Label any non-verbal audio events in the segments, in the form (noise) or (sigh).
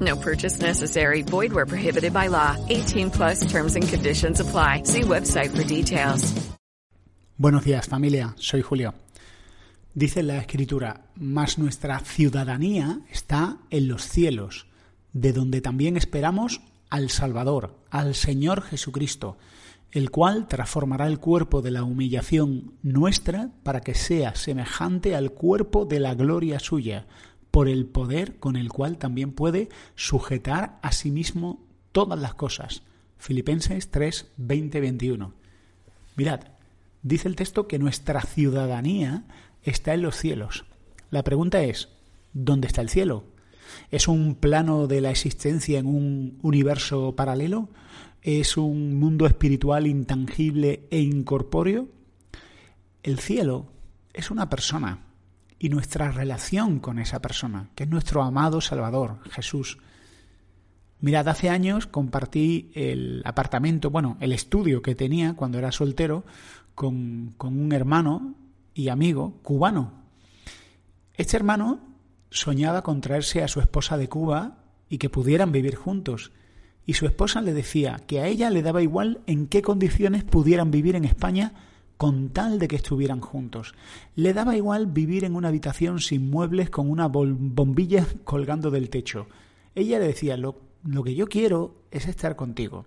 No purchase necessary. Void where prohibited by law. 18 plus terms and conditions apply. See website for details. Buenos días, familia. Soy Julio. Dice la Escritura, mas nuestra ciudadanía está en los cielos, de donde también esperamos al Salvador, al Señor Jesucristo, el cual transformará el cuerpo de la humillación nuestra para que sea semejante al cuerpo de la gloria suya, por el poder con el cual también puede sujetar a sí mismo todas las cosas. Filipenses 3, 20, 21. Mirad, dice el texto que nuestra ciudadanía está en los cielos. La pregunta es, ¿dónde está el cielo? ¿Es un plano de la existencia en un universo paralelo? ¿Es un mundo espiritual intangible e incorpóreo? El cielo es una persona y nuestra relación con esa persona, que es nuestro amado Salvador, Jesús. Mirad, hace años compartí el apartamento, bueno, el estudio que tenía cuando era soltero con, con un hermano y amigo cubano. Este hermano soñaba con traerse a su esposa de Cuba y que pudieran vivir juntos. Y su esposa le decía que a ella le daba igual en qué condiciones pudieran vivir en España con tal de que estuvieran juntos. Le daba igual vivir en una habitación sin muebles con una bombilla (laughs) colgando del techo. Ella le decía, lo, lo que yo quiero es estar contigo.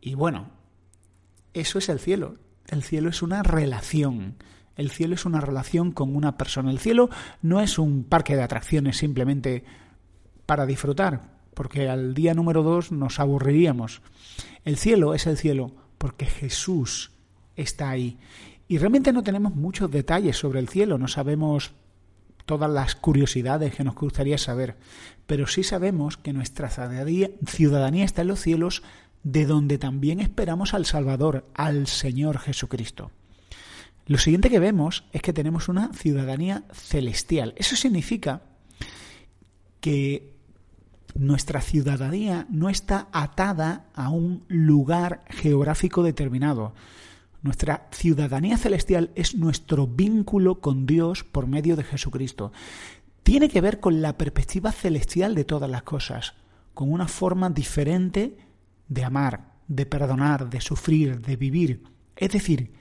Y bueno, eso es el cielo. El cielo es una relación. El cielo es una relación con una persona. El cielo no es un parque de atracciones simplemente para disfrutar, porque al día número dos nos aburriríamos. El cielo es el cielo porque Jesús está ahí. Y realmente no tenemos muchos detalles sobre el cielo, no sabemos todas las curiosidades que nos gustaría saber, pero sí sabemos que nuestra ciudadanía está en los cielos, de donde también esperamos al Salvador, al Señor Jesucristo. Lo siguiente que vemos es que tenemos una ciudadanía celestial. Eso significa que nuestra ciudadanía no está atada a un lugar geográfico determinado. Nuestra ciudadanía celestial es nuestro vínculo con Dios por medio de Jesucristo. Tiene que ver con la perspectiva celestial de todas las cosas, con una forma diferente de amar, de perdonar, de sufrir, de vivir. Es decir,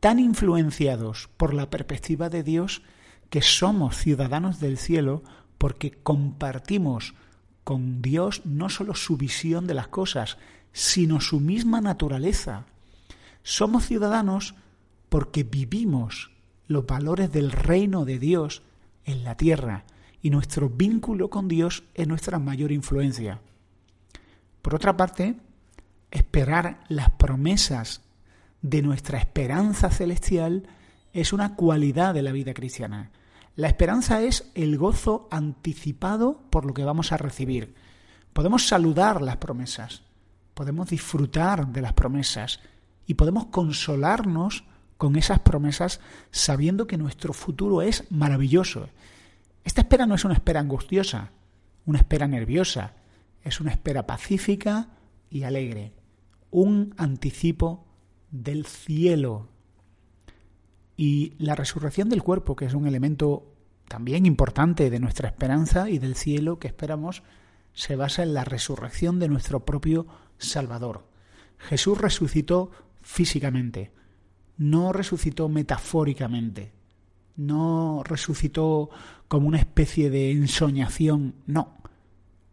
tan influenciados por la perspectiva de Dios que somos ciudadanos del cielo porque compartimos con Dios no solo su visión de las cosas, sino su misma naturaleza. Somos ciudadanos porque vivimos los valores del reino de Dios en la tierra y nuestro vínculo con Dios es nuestra mayor influencia. Por otra parte, esperar las promesas de nuestra esperanza celestial es una cualidad de la vida cristiana. La esperanza es el gozo anticipado por lo que vamos a recibir. Podemos saludar las promesas, podemos disfrutar de las promesas, y podemos consolarnos con esas promesas sabiendo que nuestro futuro es maravilloso. Esta espera no es una espera angustiosa, una espera nerviosa, es una espera pacífica y alegre, un anticipo del cielo. Y la resurrección del cuerpo, que es un elemento también importante de nuestra esperanza y del cielo que esperamos, se basa en la resurrección de nuestro propio Salvador. Jesús resucitó físicamente, no resucitó metafóricamente, no resucitó como una especie de ensoñación, no.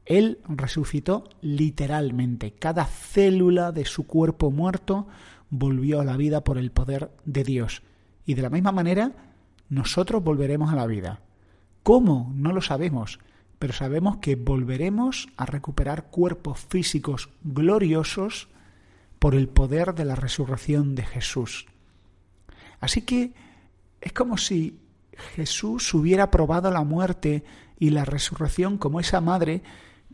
Él resucitó literalmente. Cada célula de su cuerpo muerto volvió a la vida por el poder de Dios. Y de la misma manera, nosotros volveremos a la vida. ¿Cómo? No lo sabemos, pero sabemos que volveremos a recuperar cuerpos físicos gloriosos por el poder de la resurrección de Jesús. Así que es como si Jesús hubiera probado la muerte y la resurrección como esa madre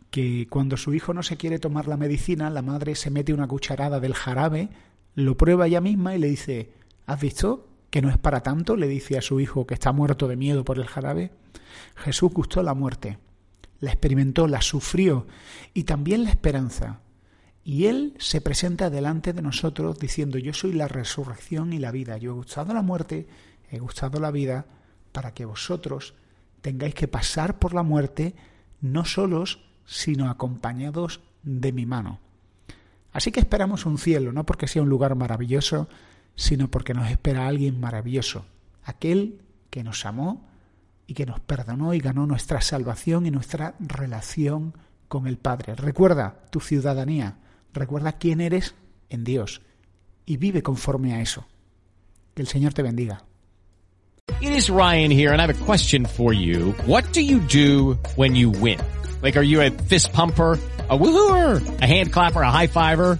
que cuando su hijo no se quiere tomar la medicina, la madre se mete una cucharada del jarabe, lo prueba ella misma y le dice, ¿has visto que no es para tanto? le dice a su hijo que está muerto de miedo por el jarabe. Jesús gustó la muerte, la experimentó, la sufrió y también la esperanza. Y Él se presenta delante de nosotros diciendo, yo soy la resurrección y la vida. Yo he gustado la muerte, he gustado la vida, para que vosotros tengáis que pasar por la muerte no solos, sino acompañados de mi mano. Así que esperamos un cielo, no porque sea un lugar maravilloso, sino porque nos espera alguien maravilloso, aquel que nos amó y que nos perdonó y ganó nuestra salvación y nuestra relación con el Padre. Recuerda tu ciudadanía, recuerda quién eres en Dios y vive conforme a eso. Que el Señor te bendiga. It is Ryan here and I have a question for you. What do you do when you win? Like, are you a fist pumper? a woohooer, a hand clapper, a high fiver.